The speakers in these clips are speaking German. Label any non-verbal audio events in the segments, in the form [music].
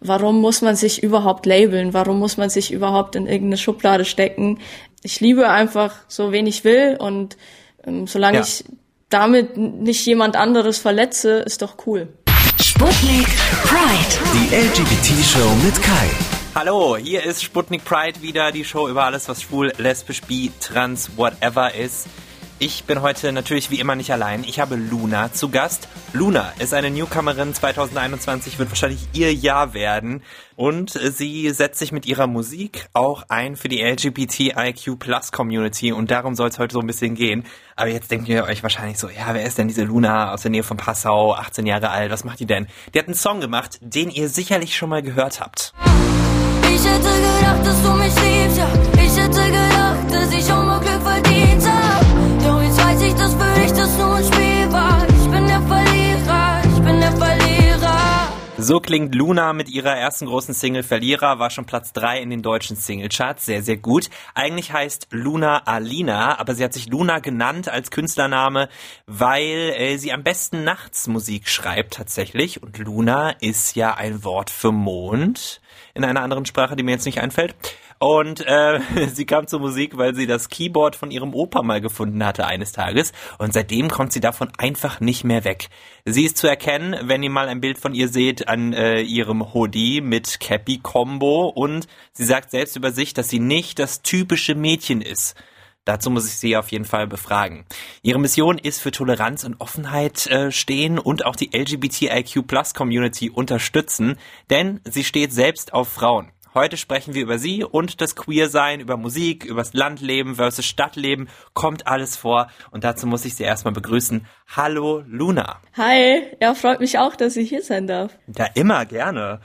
Warum muss man sich überhaupt labeln? Warum muss man sich überhaupt in irgendeine Schublade stecken? Ich liebe einfach so, wen ich will und ähm, solange ja. ich damit nicht jemand anderes verletze, ist doch cool. Sputnik Pride. Die LGBT-Show mit Kai. Hallo, hier ist Sputnik Pride wieder, die Show über alles, was schwul, lesbisch, bi, trans, whatever ist. Ich bin heute natürlich wie immer nicht allein. Ich habe Luna zu Gast. Luna ist eine Newcomerin 2021, wird wahrscheinlich ihr Jahr werden. Und sie setzt sich mit ihrer Musik auch ein für die LGBTIQ Plus Community. Und darum soll es heute so ein bisschen gehen. Aber jetzt denkt ihr euch wahrscheinlich so, ja, wer ist denn diese Luna aus der Nähe von Passau, 18 Jahre alt, was macht die denn? Die hat einen Song gemacht, den ihr sicherlich schon mal gehört habt. Ich hätte gedacht, dass du mich liebst, ja. Ich hätte gedacht, dass ich auch So klingt Luna mit ihrer ersten großen Single Verlierer, war schon Platz 3 in den deutschen Singlecharts, sehr, sehr gut. Eigentlich heißt Luna Alina, aber sie hat sich Luna genannt als Künstlername, weil äh, sie am besten nachts Musik schreibt tatsächlich. Und Luna ist ja ein Wort für Mond in einer anderen Sprache, die mir jetzt nicht einfällt. Und äh, [laughs] sie kam zur Musik, weil sie das Keyboard von ihrem Opa mal gefunden hatte eines Tages. Und seitdem kommt sie davon einfach nicht mehr weg. Sie ist zu erkennen, wenn ihr mal ein Bild von ihr seht, an äh, ihrem Hoodie mit Cappy-Combo. Und sie sagt selbst über sich, dass sie nicht das typische Mädchen ist. Dazu muss ich sie auf jeden Fall befragen. Ihre Mission ist für Toleranz und Offenheit äh, stehen und auch die LGBTIQ Plus Community unterstützen, denn sie steht selbst auf Frauen. Heute sprechen wir über sie und das Queersein, über Musik, über das Landleben versus Stadtleben, kommt alles vor. Und dazu muss ich Sie erstmal begrüßen. Hallo Luna. Hi, ja, freut mich auch, dass ich hier sein darf. Ja, immer gerne.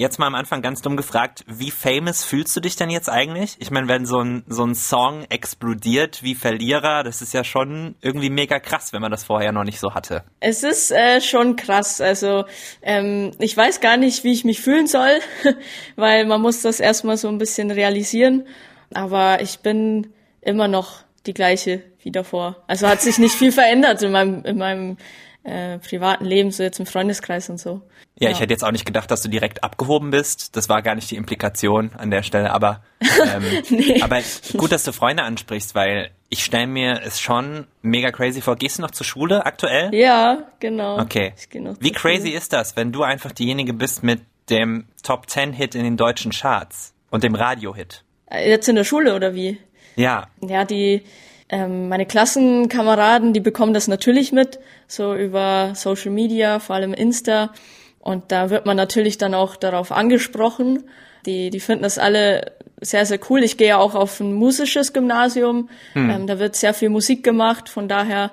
Jetzt mal am Anfang ganz dumm gefragt, wie famous fühlst du dich denn jetzt eigentlich? Ich meine, wenn so ein, so ein Song explodiert wie Verlierer, das ist ja schon irgendwie mega krass, wenn man das vorher noch nicht so hatte. Es ist äh, schon krass. Also ähm, ich weiß gar nicht, wie ich mich fühlen soll, [laughs] weil man muss das erstmal so ein bisschen realisieren. Aber ich bin immer noch die gleiche wie davor. Also hat sich nicht viel verändert in meinem, in meinem äh, privaten Leben, so jetzt im Freundeskreis und so. Ja, ja, ich hätte jetzt auch nicht gedacht, dass du direkt abgehoben bist. Das war gar nicht die Implikation an der Stelle, aber, ähm, [laughs] nee. aber gut, dass du Freunde ansprichst, weil ich stelle mir es schon mega crazy vor. Gehst du noch zur Schule aktuell? Ja, genau. Okay. Wie crazy Schule. ist das, wenn du einfach diejenige bist mit dem Top 10 Hit in den deutschen Charts und dem Radio-Hit? Äh, jetzt in der Schule oder wie? Ja. Ja, die, ähm, meine Klassenkameraden, die bekommen das natürlich mit, so über Social Media, vor allem Insta. Und da wird man natürlich dann auch darauf angesprochen. Die, die finden das alle sehr, sehr cool. Ich gehe ja auch auf ein musisches Gymnasium. Hm. Ähm, da wird sehr viel Musik gemacht. Von daher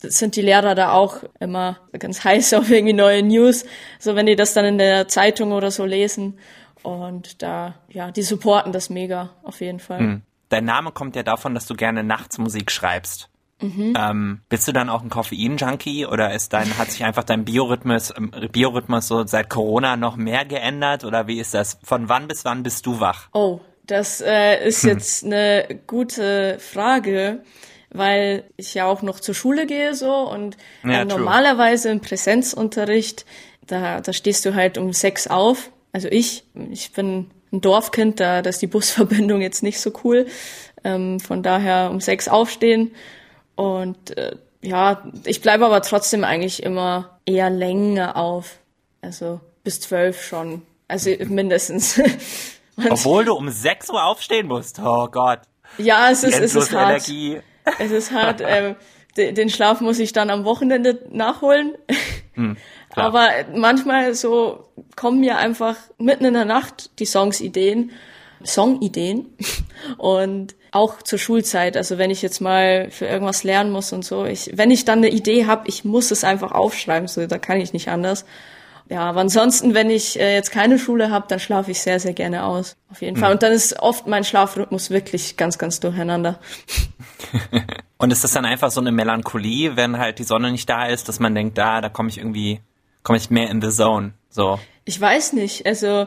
sind die Lehrer da auch immer ganz [laughs] heiß auf irgendwie neue News. So wenn die das dann in der Zeitung oder so lesen. Und da, ja, die supporten das mega, auf jeden Fall. Hm. Dein Name kommt ja davon, dass du gerne Nachtsmusik schreibst. Mhm. Ähm, bist du dann auch ein Koffein-Junkie oder ist dein, hat sich einfach dein Biorhythmus, ähm, Biorhythmus so seit Corona noch mehr geändert oder wie ist das? Von wann bis wann bist du wach? Oh, das äh, ist hm. jetzt eine gute Frage, weil ich ja auch noch zur Schule gehe so und ja, äh, normalerweise im Präsenzunterricht, da, da stehst du halt um sechs auf. Also ich, ich bin ein Dorfkind, da, da ist die Busverbindung jetzt nicht so cool. Ähm, von daher um sechs aufstehen. Und äh, ja, ich bleibe aber trotzdem eigentlich immer eher länger auf. Also bis zwölf schon. Also mindestens. [laughs] Obwohl du um sechs Uhr aufstehen musst. Oh Gott. Ja, es ist, es ist hart. Energie. Es ist hart. ähm, den Schlaf muss ich dann am Wochenende nachholen. Hm. Klar. Aber manchmal so kommen mir einfach mitten in der Nacht die Songsideen, Songideen [laughs] und auch zur Schulzeit. Also wenn ich jetzt mal für irgendwas lernen muss und so, ich, wenn ich dann eine Idee habe, ich muss es einfach aufschreiben, so da kann ich nicht anders. Ja, aber ansonsten, wenn ich äh, jetzt keine Schule habe, dann schlafe ich sehr, sehr gerne aus. Auf jeden mhm. Fall. Und dann ist oft mein Schlafrhythmus wirklich ganz, ganz durcheinander. [laughs] und ist das dann einfach so eine Melancholie, wenn halt die Sonne nicht da ist, dass man denkt, da, da komme ich irgendwie komme ich mehr in the zone. So. Ich weiß nicht. Also,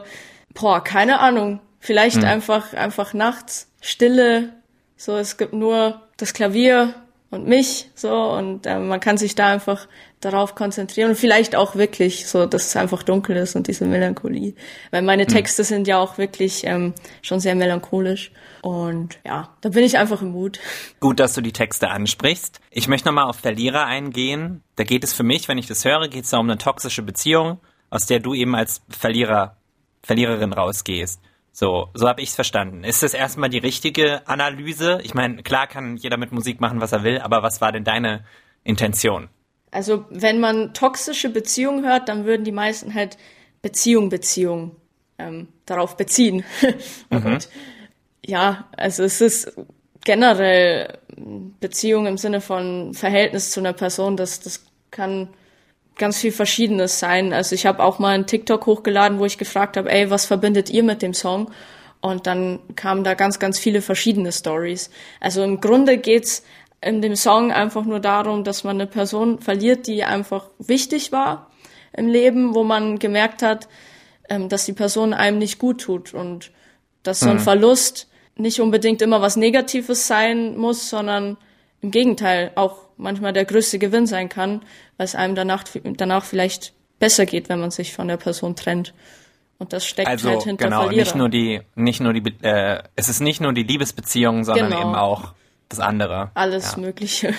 boah, keine Ahnung. Vielleicht hm. einfach, einfach nachts, Stille. So, es gibt nur das Klavier und mich so und äh, man kann sich da einfach darauf konzentrieren und vielleicht auch wirklich so, dass es einfach dunkel ist und diese Melancholie, weil meine hm. Texte mhm. sind ja auch wirklich ähm, schon sehr melancholisch und ja, da bin ich einfach im Mut. Gut, dass du die Texte ansprichst. Ich möchte nochmal auf Verlierer eingehen. Da geht es für mich, wenn ich das höre, geht es da um eine toxische Beziehung, aus der du eben als Verlierer, Verliererin rausgehst. So, so habe ich es verstanden. Ist das erstmal die richtige Analyse? Ich meine, klar kann jeder mit Musik machen, was er will, aber was war denn deine Intention? Also, wenn man toxische Beziehungen hört, dann würden die meisten halt Beziehung, Beziehung ähm, darauf beziehen. Und [laughs] mhm. ja, also es ist generell Beziehung im Sinne von Verhältnis zu einer Person, das, das kann ganz viel Verschiedenes sein. Also ich habe auch mal einen TikTok hochgeladen, wo ich gefragt habe, ey, was verbindet ihr mit dem Song? Und dann kamen da ganz, ganz viele verschiedene Stories. Also im Grunde geht's in dem Song einfach nur darum, dass man eine Person verliert, die einfach wichtig war im Leben, wo man gemerkt hat, ähm, dass die Person einem nicht gut tut und dass so ein mhm. Verlust nicht unbedingt immer was Negatives sein muss, sondern im Gegenteil auch manchmal der größte Gewinn sein kann, weil es einem danach, danach vielleicht besser geht, wenn man sich von der Person trennt. Und das steckt also, halt hinter genau, Verlierer. nicht nur die, nicht nur die, äh, es ist nicht nur die Liebesbeziehung, sondern genau. eben auch das andere. Alles ja. Mögliche.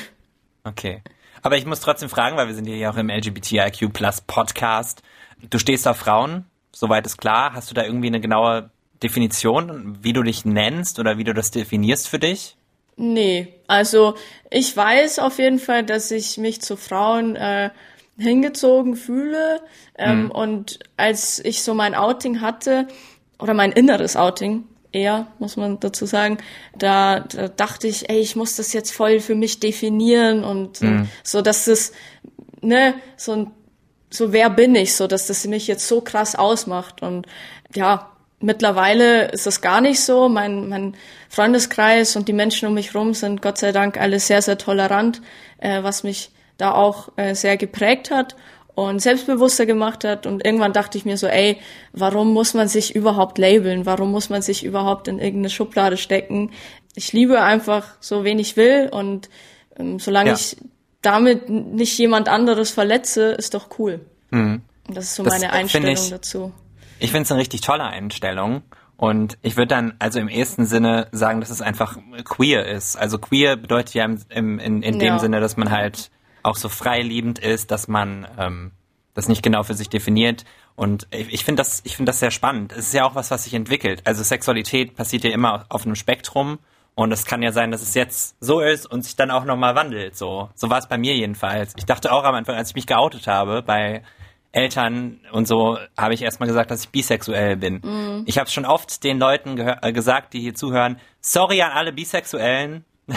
Okay. Aber ich muss trotzdem fragen, weil wir sind ja auch im LGBTIQ Plus Podcast. Du stehst auf Frauen, soweit ist klar. Hast du da irgendwie eine genaue Definition, wie du dich nennst oder wie du das definierst für dich? Nee, also ich weiß auf jeden Fall, dass ich mich zu Frauen äh, hingezogen fühle. Ähm, mhm. Und als ich so mein Outing hatte, oder mein inneres Outing eher, muss man dazu sagen, da, da dachte ich, ey, ich muss das jetzt voll für mich definieren und, mhm. so, dass es, ne, so ein so wer bin ich, so dass das mich jetzt so krass ausmacht und ja, Mittlerweile ist das gar nicht so. Mein, mein Freundeskreis und die Menschen um mich rum sind Gott sei Dank alle sehr, sehr tolerant, äh, was mich da auch äh, sehr geprägt hat und selbstbewusster gemacht hat. Und irgendwann dachte ich mir so, ey, warum muss man sich überhaupt labeln? Warum muss man sich überhaupt in irgendeine Schublade stecken? Ich liebe einfach so, wen ich will und ähm, solange ja. ich damit nicht jemand anderes verletze, ist doch cool. Mhm. Das ist so das meine Einstellung ich, dazu. Ich finde es eine richtig tolle Einstellung. Und ich würde dann also im ersten Sinne sagen, dass es einfach queer ist. Also queer bedeutet ja im, im, in, in dem ja. Sinne, dass man halt auch so freiliebend ist, dass man ähm, das nicht genau für sich definiert. Und ich, ich finde das, ich finde das sehr spannend. Es ist ja auch was, was sich entwickelt. Also Sexualität passiert ja immer auf einem Spektrum. Und es kann ja sein, dass es jetzt so ist und sich dann auch nochmal wandelt. So, so war es bei mir jedenfalls. Ich dachte auch am Anfang, als ich mich geoutet habe, bei Eltern und so habe ich erstmal gesagt, dass ich bisexuell bin. Mhm. Ich habe schon oft den Leuten äh, gesagt, die hier zuhören, sorry an alle Bisexuellen, [laughs]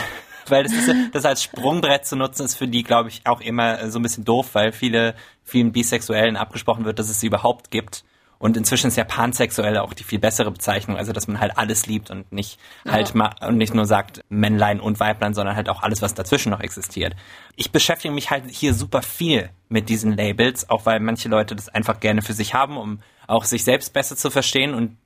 weil das ist das als Sprungbrett zu nutzen ist für die, glaube ich, auch immer so ein bisschen doof, weil viele vielen Bisexuellen abgesprochen wird, dass es sie überhaupt gibt. Und inzwischen ist ja pansexuell auch die viel bessere Bezeichnung, also dass man halt alles liebt und nicht ja. halt mal und nicht nur sagt Männlein und Weiblein, sondern halt auch alles, was dazwischen noch existiert. Ich beschäftige mich halt hier super viel mit diesen Labels, auch weil manche Leute das einfach gerne für sich haben, um auch sich selbst besser zu verstehen und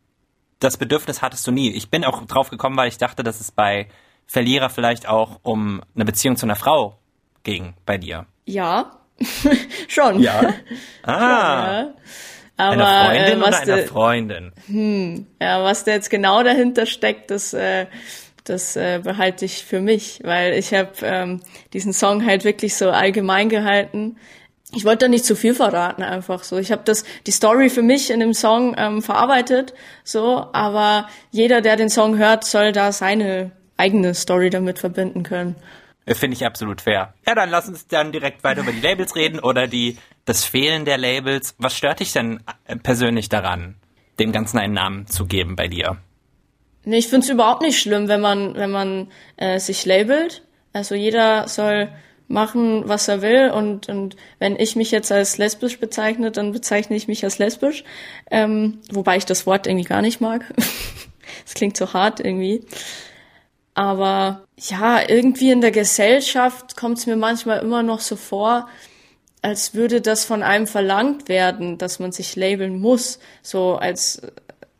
das Bedürfnis hattest du nie. Ich bin auch drauf gekommen, weil ich dachte, dass es bei Verlierer vielleicht auch um eine Beziehung zu einer Frau ging bei dir. Ja, [laughs] schon. Ja. [laughs] Ah. Schon, ja. Aber, einer Freundin äh, oder einer Freundin? Hm, ja, was da jetzt genau dahinter steckt, das, äh, das äh, behalte ich für mich, weil ich habe ähm, diesen Song halt wirklich so allgemein gehalten. Ich wollte da nicht zu viel verraten, einfach so. Ich habe das die Story für mich in dem Song ähm, verarbeitet, so. Aber jeder, der den Song hört, soll da seine eigene Story damit verbinden können. Finde ich absolut fair. Ja, dann lass uns dann direkt weiter über die Labels reden oder die, das Fehlen der Labels. Was stört dich denn äh, persönlich daran, dem Ganzen einen Namen zu geben bei dir? Nee, ich finde es überhaupt nicht schlimm, wenn man, wenn man äh, sich labelt. Also jeder soll machen, was er will. Und, und wenn ich mich jetzt als lesbisch bezeichne, dann bezeichne ich mich als lesbisch. Ähm, wobei ich das Wort irgendwie gar nicht mag. [laughs] Es klingt so hart irgendwie. Aber ja, irgendwie in der Gesellschaft kommt es mir manchmal immer noch so vor, als würde das von einem verlangt werden, dass man sich labeln muss, so als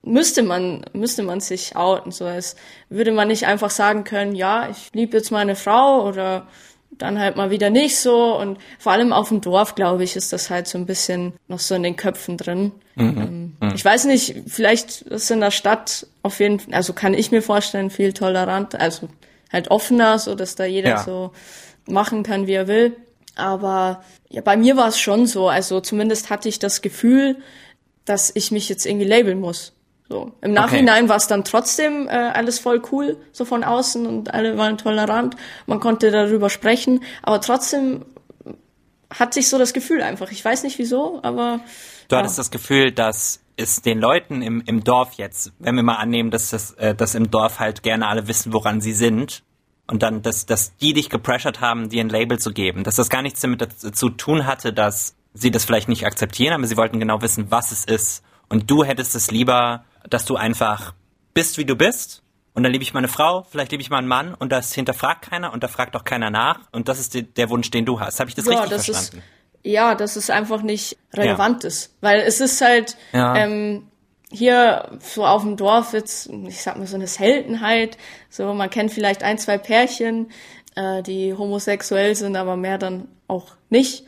müsste man müsste man sich outen, so als würde man nicht einfach sagen können, ja, ich liebe jetzt meine Frau oder dann halt mal wieder nicht so. Und vor allem auf dem Dorf, glaube ich, ist das halt so ein bisschen noch so in den Köpfen drin. Mhm. Ähm, mhm. Ich weiß nicht, vielleicht ist in der Stadt auf jeden Fall, also kann ich mir vorstellen, viel tolerant, also halt offener, so dass da jeder ja. so machen kann, wie er will. Aber ja, bei mir war es schon so. Also zumindest hatte ich das Gefühl, dass ich mich jetzt irgendwie labeln muss. So. Im Nachhinein okay. war es dann trotzdem äh, alles voll cool, so von außen und alle waren tolerant. Man konnte darüber sprechen, aber trotzdem hatte ich so das Gefühl einfach. Ich weiß nicht wieso, aber. Du ja. hattest das Gefühl, dass es den Leuten im, im Dorf jetzt, wenn wir mal annehmen, dass das, äh, dass im Dorf halt gerne alle wissen, woran sie sind, und dann, dass, dass die dich gepressured haben, dir ein Label zu geben, dass das gar nichts damit zu tun hatte, dass sie das vielleicht nicht akzeptieren, aber sie wollten genau wissen, was es ist. Und du hättest es lieber, dass du einfach bist, wie du bist. Und dann liebe ich meine Frau, vielleicht liebe ich meinen Mann und das hinterfragt keiner und da fragt auch keiner nach. Und das ist die, der Wunsch, den du hast. Habe ich das ja, richtig das verstanden? Ist, ja, dass es einfach nicht relevant ja. ist. Weil es ist halt, ja. ähm, hier so auf dem Dorf jetzt, ich sag mal so eine Seltenheit. So, man kennt vielleicht ein, zwei Pärchen, äh, die homosexuell sind, aber mehr dann auch nicht.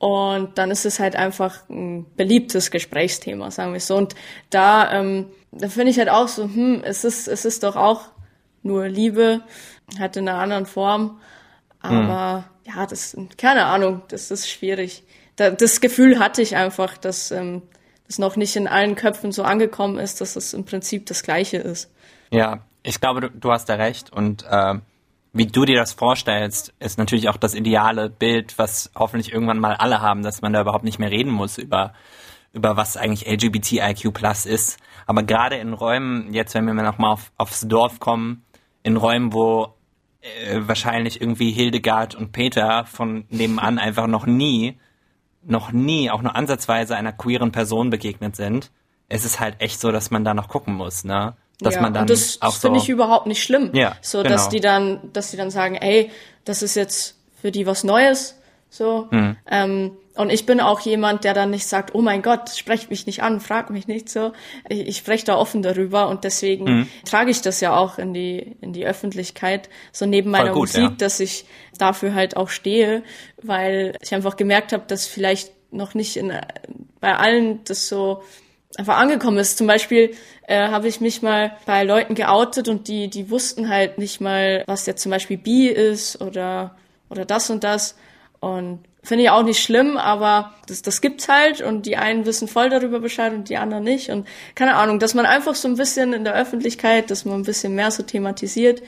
Und dann ist es halt einfach ein beliebtes Gesprächsthema, sagen wir so. Und da, ähm, da finde ich halt auch so, hm, es ist, es ist doch auch nur Liebe, halt in einer anderen Form. Aber mhm. ja, das, keine Ahnung, das ist schwierig. Da, das Gefühl hatte ich einfach, dass ähm, es noch nicht in allen Köpfen so angekommen ist, dass es im Prinzip das Gleiche ist. Ja, ich glaube, du, du hast da recht und äh, wie du dir das vorstellst, ist natürlich auch das ideale Bild, was hoffentlich irgendwann mal alle haben, dass man da überhaupt nicht mehr reden muss über über was eigentlich LGBTIQ Plus ist. Aber gerade in Räumen, jetzt wenn wir nochmal auf, aufs Dorf kommen, in Räumen, wo äh, wahrscheinlich irgendwie Hildegard und Peter von nebenan einfach noch nie noch nie auch nur ansatzweise einer queeren Person begegnet sind, ist es halt echt so, dass man da noch gucken muss, ne? Dass ja, man dann und das auch finde so ich überhaupt nicht schlimm. Ja, so, genau. dass die dann, dass die dann sagen, ey, das ist jetzt für die was Neues, so. Mhm. Ähm, und ich bin auch jemand, der dann nicht sagt, oh mein Gott, sprecht mich nicht an, frag mich nicht so. Ich, ich spreche da offen darüber und deswegen mhm. trage ich das ja auch in die, in die Öffentlichkeit, so neben meiner gut, Musik, ja. dass ich dafür halt auch stehe, weil ich einfach gemerkt habe, dass vielleicht noch nicht in, bei allen das so einfach angekommen ist. Zum Beispiel äh, habe ich mich mal bei Leuten geoutet und die, die wussten halt nicht mal, was jetzt zum Beispiel bi ist oder, oder das und das. Und finde ich auch nicht schlimm, aber das, das gibt's halt und die einen wissen voll darüber Bescheid und die anderen nicht. Und keine Ahnung, dass man einfach so ein bisschen in der Öffentlichkeit, dass man ein bisschen mehr so thematisiert,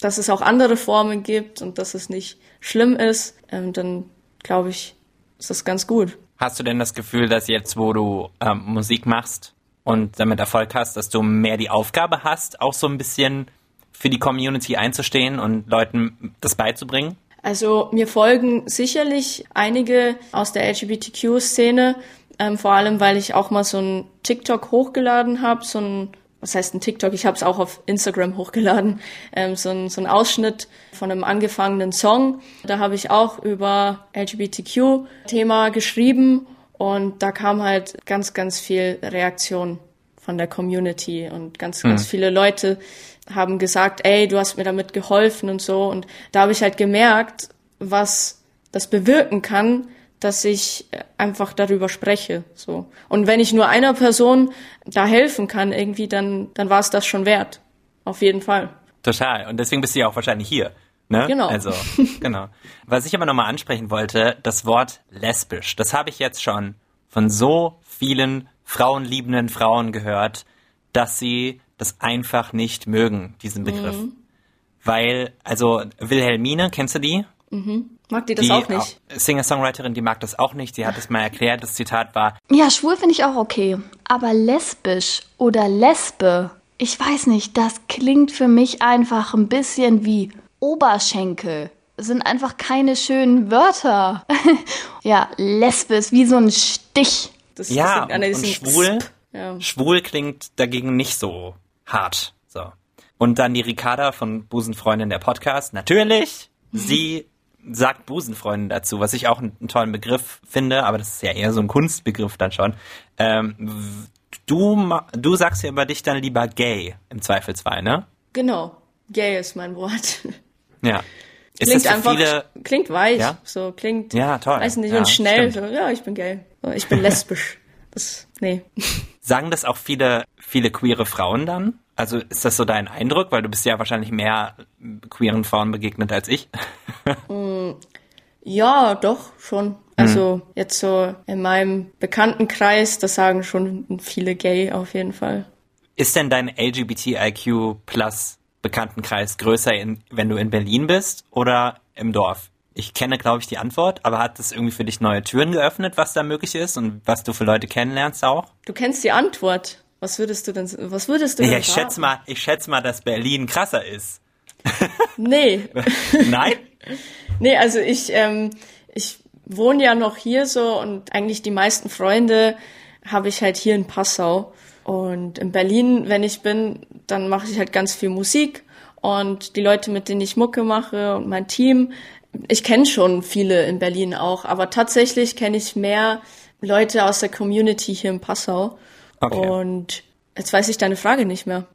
dass es auch andere Formen gibt und dass es nicht schlimm ist, ähm, dann glaube ich, ist das ganz gut. Hast du denn das Gefühl, dass jetzt, wo du ähm, Musik machst und damit Erfolg hast, dass du mehr die Aufgabe hast, auch so ein bisschen für die Community einzustehen und Leuten das beizubringen? Also mir folgen sicherlich einige aus der LGBTQ-Szene, ähm, vor allem weil ich auch mal so ein TikTok hochgeladen habe, so ein was heißt ein TikTok? Ich habe es auch auf Instagram hochgeladen, ähm, so, ein, so ein Ausschnitt von einem angefangenen Song. Da habe ich auch über LGBTQ-Thema geschrieben und da kam halt ganz, ganz viel Reaktion von der Community und ganz, ganz mhm. viele Leute haben gesagt, ey, du hast mir damit geholfen und so. Und da habe ich halt gemerkt, was das bewirken kann, dass ich einfach darüber spreche. So. Und wenn ich nur einer Person da helfen kann, irgendwie, dann, dann war es das schon wert. Auf jeden Fall. Total. Und deswegen bist du ja auch wahrscheinlich hier. Ne? Genau. Also, [laughs] genau. Was ich aber nochmal ansprechen wollte, das Wort lesbisch, das habe ich jetzt schon von so vielen frauenliebenden Frauen gehört, dass sie das einfach nicht mögen, diesen Begriff. Mhm. Weil, also Wilhelmine, kennst du die? Mhm. Mag die das die auch nicht? Singer-Songwriterin, die mag das auch nicht. Sie hat es mal erklärt, das Zitat war. Ja, schwul finde ich auch okay. Aber lesbisch oder Lesbe, ich weiß nicht, das klingt für mich einfach ein bisschen wie Oberschenkel. Das sind einfach keine schönen Wörter. [laughs] ja, Lesbe ist wie so ein Stich. Das, ja, das und, und schwul, ja. schwul klingt dagegen nicht so hart. So. Und dann die Ricarda von Busenfreundin der Podcast. Natürlich, mhm. sie sagt Busenfreundin dazu, was ich auch einen, einen, tollen Begriff finde, aber das ist ja eher so ein Kunstbegriff dann schon. Ähm, du, du sagst ja über dich dann lieber gay im Zweifelsfall, ne? Genau. Gay ist mein Wort. Ja. Ist klingt einfach, viele, klingt weich, ja? so klingt, ja, toll. weiß nicht, ja, und schnell, so, ja, ich bin gay, so, ich bin lesbisch. Das, nee. Sagen das auch viele, viele queere Frauen dann? Also ist das so dein Eindruck? Weil du bist ja wahrscheinlich mehr queeren Frauen begegnet als ich. [laughs] Mm, ja, doch, schon. Also mhm. jetzt so in meinem Bekanntenkreis, das sagen schon viele gay auf jeden Fall. Ist denn dein LGBTIQ plus Bekanntenkreis größer, in, wenn du in Berlin bist oder im Dorf? Ich kenne, glaube ich, die Antwort, aber hat das irgendwie für dich neue Türen geöffnet, was da möglich ist und was du für Leute kennenlernst auch? Du kennst die Antwort. Was würdest du denn, was würdest du denn Ja, ich schätze mal, ich schätze mal, dass Berlin krasser ist. [laughs] Nee. [laughs] Nein? nee, also ich, ähm, ich wohne ja noch hier so und eigentlich die meisten Freunde habe ich halt hier in Passau. Und in Berlin, wenn ich bin, dann mache ich halt ganz viel Musik und die Leute, mit denen ich Mucke mache und mein Team, ich kenne schon viele in Berlin auch, aber tatsächlich kenne ich mehr Leute aus der Community hier in Passau. Okay. Und jetzt weiß ich deine Frage nicht mehr.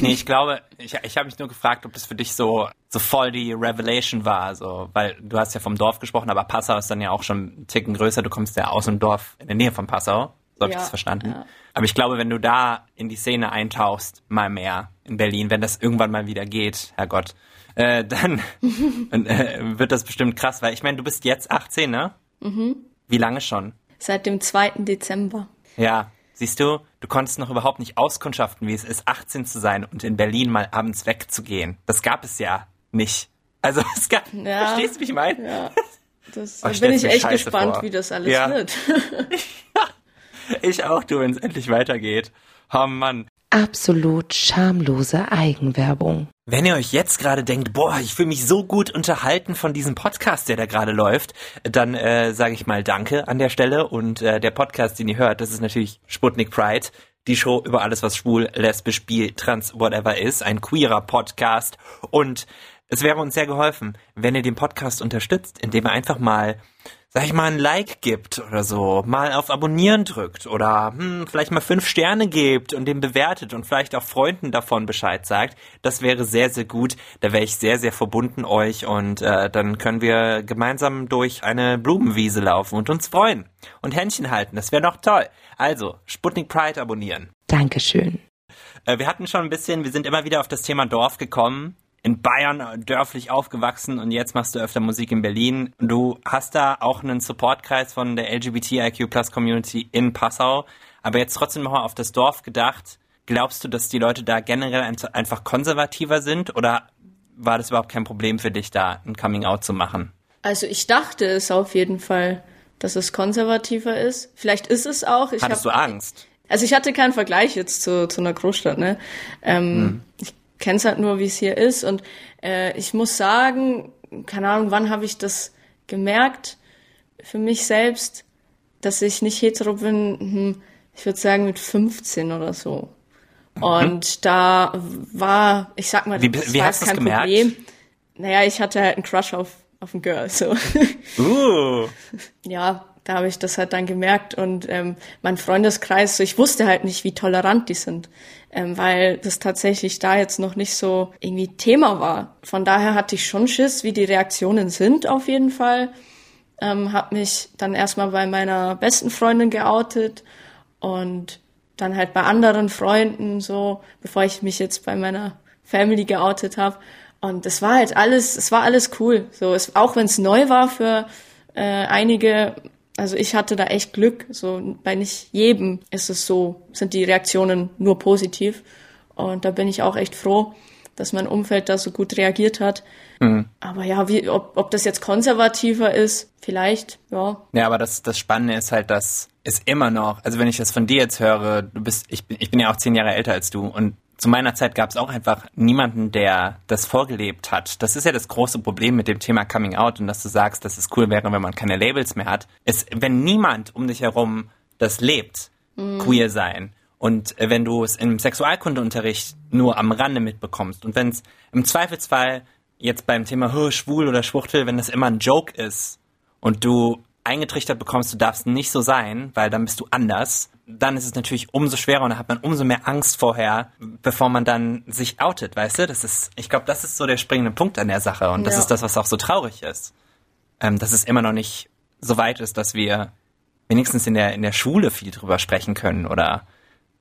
nee, ich glaube, ich, ich habe mich nur gefragt, ob das für dich so, so voll die Revelation war, so, weil du hast ja vom Dorf gesprochen, aber Passau ist dann ja auch schon einen Ticken größer, du kommst ja aus dem Dorf in der Nähe von Passau. So habe ja, ich das verstanden. Ja. Aber ich glaube, wenn du da in die Szene eintauchst, mal mehr in Berlin, wenn das irgendwann mal wieder geht, Herrgott, äh, dann [laughs] äh, wird das bestimmt krass, weil ich meine, du bist jetzt 18, ne? Mhm. Wie lange schon? Seit dem 2. Dezember. Ja, siehst du, du konntest noch überhaupt nicht auskundschaften, wie es ist, 18 zu sein und in Berlin mal abends wegzugehen. Das gab es ja nicht. Also [laughs] es gab, ja, verstehst du, wie ich meine? Ja. Das, oh, da bin ich echt gespannt, vor. wie das alles ja. wird. [laughs] ich auch, du, wenn es endlich weitergeht. Oh Mann absolut schamlose Eigenwerbung. Wenn ihr euch jetzt gerade denkt, boah, ich fühle mich so gut unterhalten von diesem Podcast, der da gerade läuft, dann äh, sage ich mal Danke an der Stelle. Und äh, der Podcast, den ihr hört, das ist natürlich Sputnik Pride, die Show über alles, was schwul, lesbisch, bi, trans, whatever ist, ein queerer Podcast. Und es wäre uns sehr geholfen, wenn ihr den Podcast unterstützt, indem ihr einfach mal sag ich mal, ein Like gibt oder so, mal auf Abonnieren drückt oder hm, vielleicht mal fünf Sterne gibt und den bewertet und vielleicht auch Freunden davon Bescheid sagt, das wäre sehr, sehr gut. Da wäre ich sehr, sehr verbunden euch und äh, dann können wir gemeinsam durch eine Blumenwiese laufen und uns freuen und Händchen halten. Das wäre noch toll. Also, Sputnik Pride abonnieren. Dankeschön. Äh, wir hatten schon ein bisschen, wir sind immer wieder auf das Thema Dorf gekommen in Bayern dörflich aufgewachsen und jetzt machst du öfter Musik in Berlin. Du hast da auch einen Supportkreis von der LGBTIQ Plus Community in Passau, aber jetzt trotzdem nochmal auf das Dorf gedacht. Glaubst du, dass die Leute da generell einfach konservativer sind oder war das überhaupt kein Problem für dich, da ein Coming Out zu machen? Also ich dachte es auf jeden Fall, dass es konservativer ist. Vielleicht ist es auch. Ich Hattest hab, du Angst? Also ich hatte keinen Vergleich jetzt zu, zu einer Großstadt. Ne? Ähm, hm. Ich kenne es halt nur, wie es hier ist. Und äh, ich muss sagen, keine Ahnung, wann habe ich das gemerkt für mich selbst, dass ich nicht hetero bin. Hm, ich würde sagen mit 15 oder so. Mhm. Und da war, ich sag mal, wie, das wie war hast kein gemerkt? Problem. Naja, ich hatte halt einen Crush auf, auf ein Girl, so. Uh. [laughs] ja, da habe ich das halt dann gemerkt und ähm, mein Freundeskreis, so, ich wusste halt nicht, wie tolerant die sind, ähm, weil das tatsächlich da jetzt noch nicht so irgendwie Thema war. Von daher hatte ich schon Schiss, wie die Reaktionen sind auf jeden Fall. Ähm, habe mich dann erstmal bei meiner besten Freundin geoutet und dann halt bei anderen Freunden so, bevor ich mich jetzt bei meiner Family geoutet habe. Und es war halt alles, es war alles cool. So, es, auch wenn es neu war für äh, einige, also ich hatte da echt Glück. So bei nicht jedem ist es so, sind die Reaktionen nur positiv. Und da bin ich auch echt froh, dass mein Umfeld da so gut reagiert hat. Mhm. Aber ja, wie, ob, ob das jetzt konservativer ist, vielleicht, ja. Ja, aber das, das Spannende ist halt, dass es immer noch, also wenn ich das von dir jetzt höre, du bist, ich bin, ich bin ja auch zehn Jahre älter als du und zu meiner Zeit gab es auch einfach niemanden, der das vorgelebt hat. Das ist ja das große Problem mit dem Thema Coming Out und dass du sagst, dass es cool wäre, wenn man keine Labels mehr hat. Ist, wenn niemand um dich herum das lebt, mhm. queer sein. Und wenn du es im Sexualkundeunterricht nur am Rande mitbekommst und wenn es im Zweifelsfall jetzt beim Thema schwul oder schwuchtel, wenn das immer ein Joke ist und du eingetrichtert bekommst, du darfst nicht so sein, weil dann bist du anders, dann ist es natürlich umso schwerer und dann hat man umso mehr Angst vorher, bevor man dann sich outet, weißt du? Das ist, ich glaube, das ist so der springende Punkt an der Sache und das ja. ist das, was auch so traurig ist. Ähm, dass es immer noch nicht so weit ist, dass wir wenigstens in der, in der Schule viel drüber sprechen können oder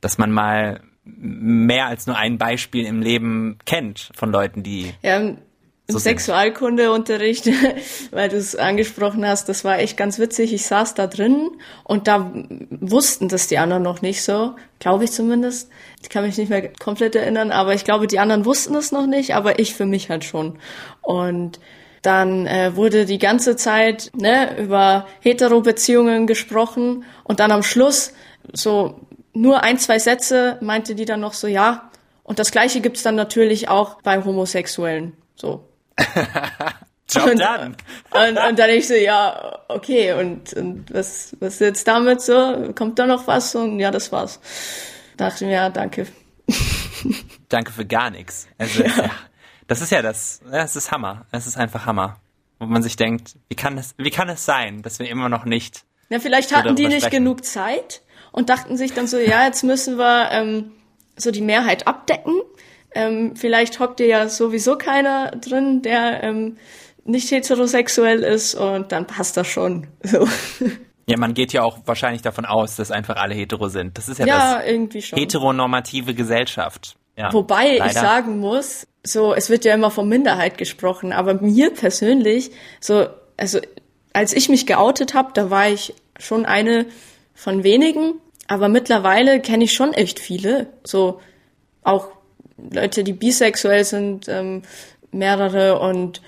dass man mal mehr als nur ein Beispiel im Leben kennt von Leuten, die ja, im so Sexualkundeunterricht, [laughs] weil du es angesprochen hast, das war echt ganz witzig. Ich saß da drin und da wussten das die anderen noch nicht so, glaube ich zumindest. Ich kann mich nicht mehr komplett erinnern, aber ich glaube, die anderen wussten es noch nicht, aber ich für mich halt schon. Und dann äh, wurde die ganze Zeit ne, über Hetero-Beziehungen gesprochen und dann am Schluss so nur ein, zwei Sätze meinte die dann noch so, ja. Und das Gleiche gibt's dann natürlich auch bei Homosexuellen. So, [laughs] Job und, done. Und, und dann ich so, ja, okay, und, und was, was jetzt damit so? Kommt da noch was? Und ja, das war's. Dachte mir, ja, danke. [laughs] danke für gar nichts. Also, ja. ja. das ist ja das, das ist Hammer. Es ist einfach Hammer. Wo man sich denkt, wie kann es, wie kann es sein, dass wir immer noch nicht. Ja, vielleicht hatten die nicht sprechen. genug Zeit und dachten sich dann so, ja, jetzt müssen wir ähm, so die Mehrheit abdecken ähm, vielleicht hockt dir ja sowieso keiner drin, der ähm, nicht heterosexuell ist und dann passt das schon. [laughs] So. Ja, man geht ja auch wahrscheinlich davon aus, dass einfach alle hetero sind. Das ist ja, ja das heteronormative Gesellschaft. Ja, Wobei leider. ich sagen muss, so es wird ja immer von Minderheit gesprochen, aber mir persönlich, so also als ich mich geoutet habe, da war ich schon eine von wenigen, aber mittlerweile kenne ich schon echt viele, so auch Leute, die bisexuell sind, ähm, mehrere und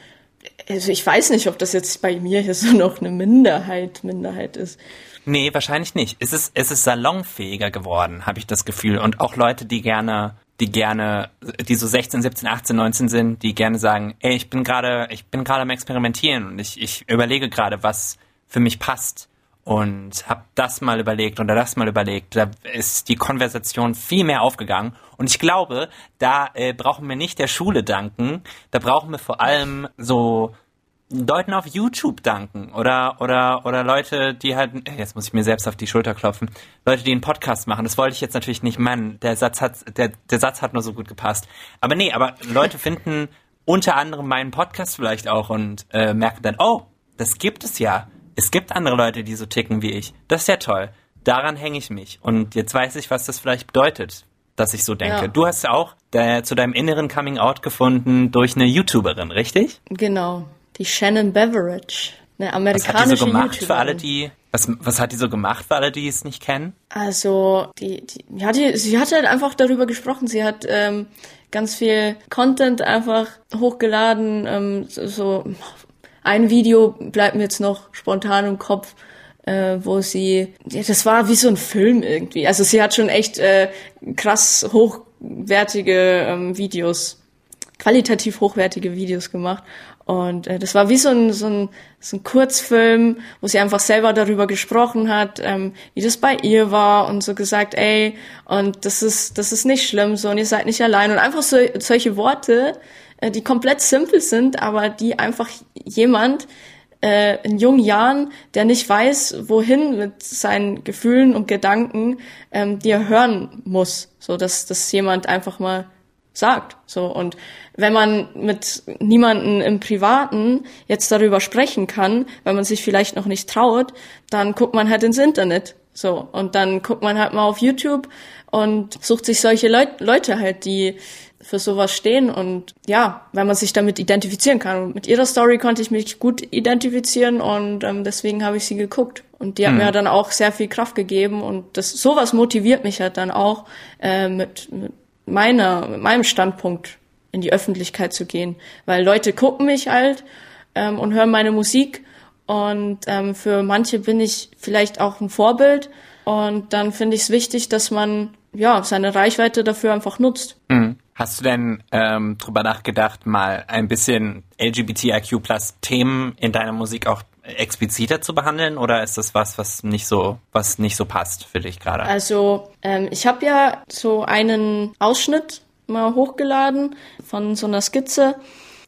also ich weiß nicht, ob das jetzt bei mir hier [laughs] so noch eine Minderheit, Minderheit ist. Nee, wahrscheinlich nicht. Es ist, es ist salonfähiger geworden, habe ich das Gefühl. Und auch Leute, die gerne, die gerne, die so 16, 17, 18, 19 sind, die gerne sagen, ey, ich bin gerade, ich bin gerade am Experimentieren und ich, ich überlege gerade, was für mich passt und habe das mal überlegt oder das mal überlegt. Da ist die Konversation viel mehr aufgegangen. Und ich glaube, da äh, brauchen wir nicht der Schule danken, da brauchen wir vor allem so Leuten auf YouTube danken oder oder oder Leute, die halt jetzt muss ich mir selbst auf die Schulter klopfen, Leute, die einen Podcast machen. Das wollte ich jetzt natürlich nicht meinen. Der Satz hat der der Satz hat nur so gut gepasst. Aber nee, aber Leute finden unter anderem meinen Podcast vielleicht auch und äh, merken dann, oh, das gibt es ja es gibt andere Leute, die so ticken wie ich. Das ist ja toll. Daran hänge ich mich. Und jetzt weiß ich, was das vielleicht bedeutet, dass ich so denke. Ja. Du hast auch der, zu deinem inneren Coming Out gefunden durch eine YouTuberin, richtig? Genau. Die Shannon Beveridge. Eine amerikanische was hat die so gemacht YouTuberin. für alle, die was, was hat die so gemacht für alle, die es nicht kennen? Also, die, die, ja, die, sie hat halt einfach darüber gesprochen. Sie hat ähm, ganz viel Content einfach hochgeladen, ähm, so, so ein Video bleibt mir jetzt noch spontan im Kopf, äh, wo sie, ja, das war wie so ein Film irgendwie. Also sie hat schon echt äh, krass hochwertige ähm, Videos, qualitativ hochwertige Videos gemacht. Und äh, das war wie so ein, so, ein, so ein Kurzfilm, wo sie einfach selber darüber gesprochen hat, ähm, wie das bei ihr war und so gesagt, ey, und das ist, das ist nicht schlimm so und ihr seid nicht allein. Und einfach so solche Worte, äh, die komplett simpel sind, aber die einfach jemand äh, in jungen Jahren, der nicht weiß, wohin mit seinen Gefühlen und Gedanken, ähm, die er hören muss, so dass das jemand einfach mal sagt. So und wenn man mit niemanden im Privaten jetzt darüber sprechen kann, weil man sich vielleicht noch nicht traut, dann guckt man halt ins Internet. So und dann guckt man halt mal auf YouTube und sucht sich solche Leut Leute halt, die für sowas stehen und ja, weil man sich damit identifizieren kann. Und mit ihrer Story konnte ich mich gut identifizieren und ähm, deswegen habe ich sie geguckt. Und die hat mhm. mir dann auch sehr viel Kraft gegeben und das sowas motiviert mich halt dann auch äh, mit, mit meiner, mit meinem Standpunkt in die Öffentlichkeit zu gehen, weil Leute gucken mich halt ähm, und hören meine Musik und ähm, für manche bin ich vielleicht auch ein Vorbild und dann finde ich es wichtig, dass man ja seine Reichweite dafür einfach nutzt. Mhm. Hast du denn ähm, drüber nachgedacht, mal ein bisschen LGBTIQ plus Themen in deiner Musik auch expliziter zu behandeln oder ist das was, was nicht so, was nicht so passt für dich gerade? Also ähm, ich habe ja so einen Ausschnitt mal hochgeladen von so einer Skizze,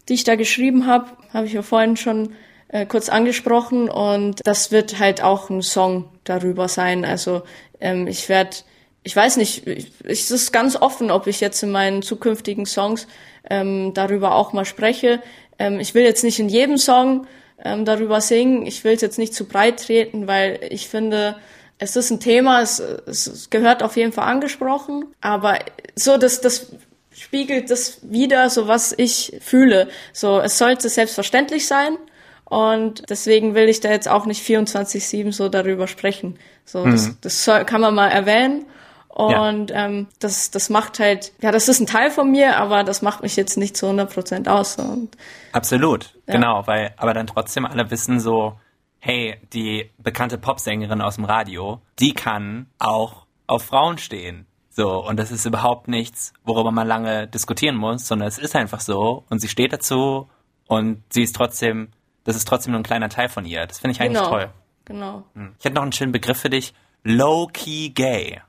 die ich da geschrieben habe, habe ich ja vorhin schon äh, kurz angesprochen und das wird halt auch ein Song darüber sein. Also ähm, ich werde, ich weiß nicht, ich, es ist ganz offen, ob ich jetzt in meinen zukünftigen Songs ähm, darüber auch mal spreche. Ähm, ich will jetzt nicht in jedem Song ähm, darüber singen. Ich will es jetzt nicht zu breit treten, weil ich finde, es ist ein Thema, es, es gehört auf jeden Fall angesprochen, aber so, dass das spiegelt das wieder, so was ich fühle. So, es sollte selbstverständlich sein. Und deswegen will ich da jetzt auch nicht 24-7 so darüber sprechen. So, mhm. das, das soll, kann man mal erwähnen. Und ja. ähm, das, das macht halt, ja, das ist ein Teil von mir, aber das macht mich jetzt nicht zu 100 Prozent aus. Und, Absolut, ja. genau, weil, aber dann trotzdem alle wissen so, hey, die bekannte Popsängerin aus dem Radio, die kann auch auf Frauen stehen. So, und das ist überhaupt nichts, worüber man lange diskutieren muss, sondern es ist einfach so und sie steht dazu und sie ist trotzdem, das ist trotzdem nur ein kleiner Teil von ihr. Das finde ich eigentlich genau. toll. Genau. Hm. Ich hätte noch einen schönen Begriff für dich. Low-key gay.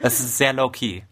Das ist sehr low-key.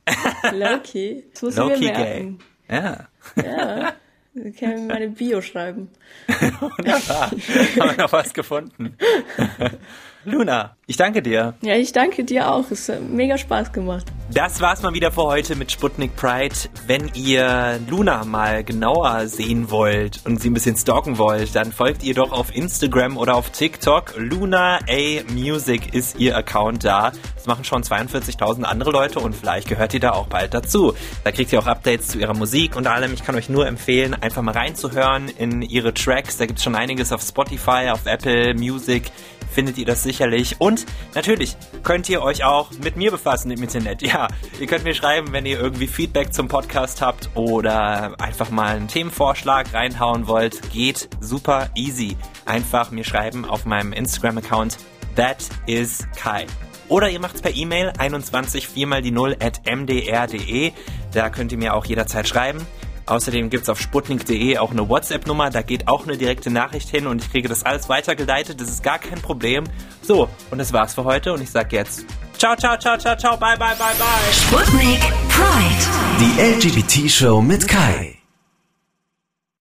Low-key? Das muss low-key gay. Ja. Ja. Ich kann meine Bio schreiben. [laughs] Wunderbar. Haben wir noch was gefunden. [laughs] Luna, ich danke dir. Ja, ich danke dir auch. Es hat mega Spaß gemacht. Das war's mal wieder für heute mit Sputnik Pride. Wenn ihr Luna mal genauer sehen wollt und sie ein bisschen stalken wollt, dann folgt ihr doch auf Instagram oder auf TikTok. Luna A Music ist ihr Account da. Das machen schon 42.000 andere Leute und vielleicht gehört ihr da auch bald dazu. Da kriegt ihr auch Updates zu ihrer Musik und allem. Ich kann euch nur empfehlen, einfach mal reinzuhören in ihre Tracks. Da gibt's schon einiges auf Spotify, auf Apple Music findet ihr das sicherlich. Und natürlich könnt ihr euch auch mit mir befassen im Internet. Ja, ihr könnt mir schreiben, wenn ihr irgendwie Feedback zum Podcast habt oder einfach mal einen Themenvorschlag reinhauen wollt. Geht super easy. Einfach mir schreiben auf meinem Instagram-Account. That is Kai. Oder ihr macht es per E-Mail 21 4 mal die 0 at mdr.de. Da könnt ihr mir auch jederzeit schreiben. Außerdem gibt es auf sputnik.de auch eine WhatsApp-Nummer, da geht auch eine direkte Nachricht hin und ich kriege das alles weitergeleitet, das ist gar kein Problem. So, und das war's für heute und ich sag jetzt ciao, ciao, ciao, ciao, ciao, bye, bye, bye, bye. Sputnik Pride. Die LGBT-Show mit Kai.